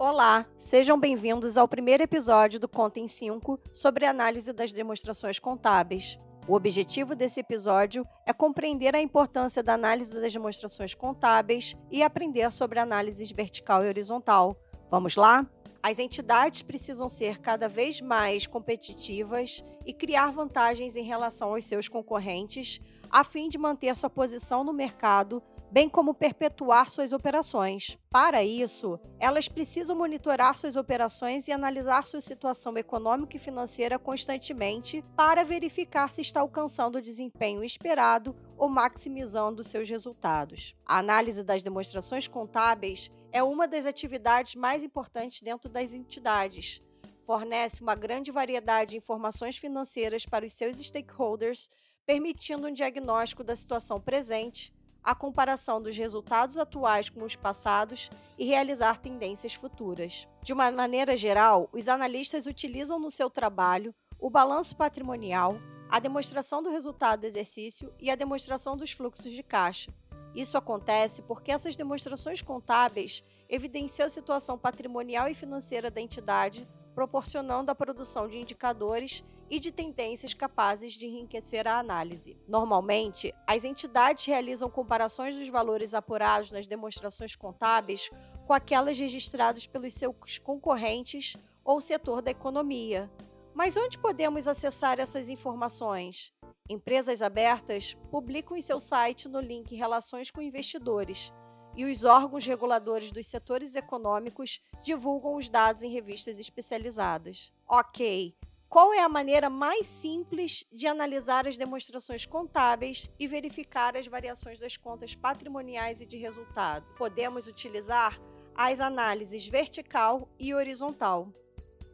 Olá, sejam bem-vindos ao primeiro episódio do Conta em 5 sobre análise das demonstrações contábeis. O objetivo desse episódio é compreender a importância da análise das demonstrações contábeis e aprender sobre análises vertical e horizontal. Vamos lá? As entidades precisam ser cada vez mais competitivas e criar vantagens em relação aos seus concorrentes, a fim de manter sua posição no mercado bem como perpetuar suas operações. Para isso, elas precisam monitorar suas operações e analisar sua situação econômica e financeira constantemente para verificar se está alcançando o desempenho esperado ou maximizando seus resultados. A análise das demonstrações contábeis é uma das atividades mais importantes dentro das entidades. Fornece uma grande variedade de informações financeiras para os seus stakeholders, permitindo um diagnóstico da situação presente, a comparação dos resultados atuais com os passados e realizar tendências futuras. De uma maneira geral, os analistas utilizam no seu trabalho o balanço patrimonial, a demonstração do resultado do exercício e a demonstração dos fluxos de caixa. Isso acontece porque essas demonstrações contábeis evidenciam a situação patrimonial e financeira da entidade proporcionando a produção de indicadores e de tendências capazes de enriquecer a análise. Normalmente, as entidades realizam comparações dos valores apurados nas demonstrações contábeis com aquelas registradas pelos seus concorrentes ou setor da economia. Mas onde podemos acessar essas informações? Empresas abertas publicam em seu site no link Relações com Investidores e os órgãos reguladores dos setores econômicos divulgam os dados em revistas especializadas. Ok, qual é a maneira mais simples de analisar as demonstrações contábeis e verificar as variações das contas patrimoniais e de resultado? Podemos utilizar as análises vertical e horizontal.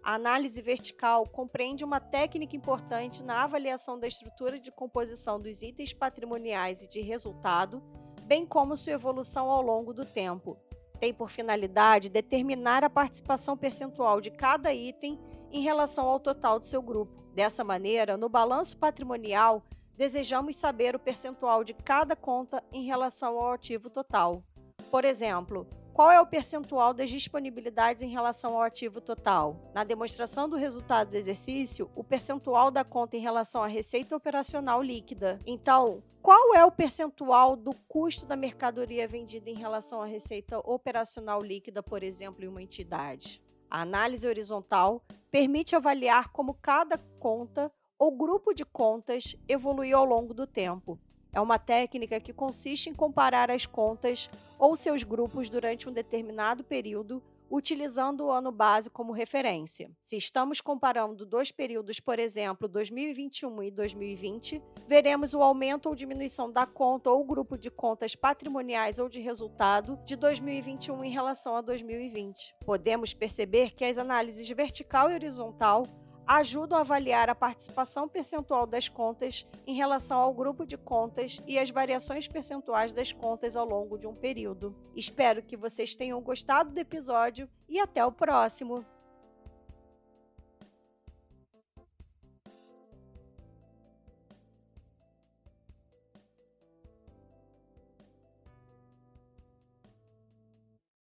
A análise vertical compreende uma técnica importante na avaliação da estrutura de composição dos itens patrimoniais e de resultado bem como sua evolução ao longo do tempo. Tem por finalidade determinar a participação percentual de cada item em relação ao total do seu grupo. Dessa maneira, no balanço patrimonial, desejamos saber o percentual de cada conta em relação ao ativo total. Por exemplo, qual é o percentual das disponibilidades em relação ao ativo total? Na demonstração do resultado do exercício, o percentual da conta em relação à receita operacional líquida. Então, qual é o percentual do custo da mercadoria vendida em relação à receita operacional líquida, por exemplo, em uma entidade? A análise horizontal permite avaliar como cada conta ou grupo de contas evoluiu ao longo do tempo. É uma técnica que consiste em comparar as contas ou seus grupos durante um determinado período, utilizando o ano base como referência. Se estamos comparando dois períodos, por exemplo, 2021 e 2020, veremos o aumento ou diminuição da conta ou grupo de contas patrimoniais ou de resultado de 2021 em relação a 2020. Podemos perceber que as análises vertical e horizontal ajudam a avaliar a participação percentual das contas em relação ao grupo de contas e as variações percentuais das contas ao longo de um período. Espero que vocês tenham gostado do episódio e até o próximo!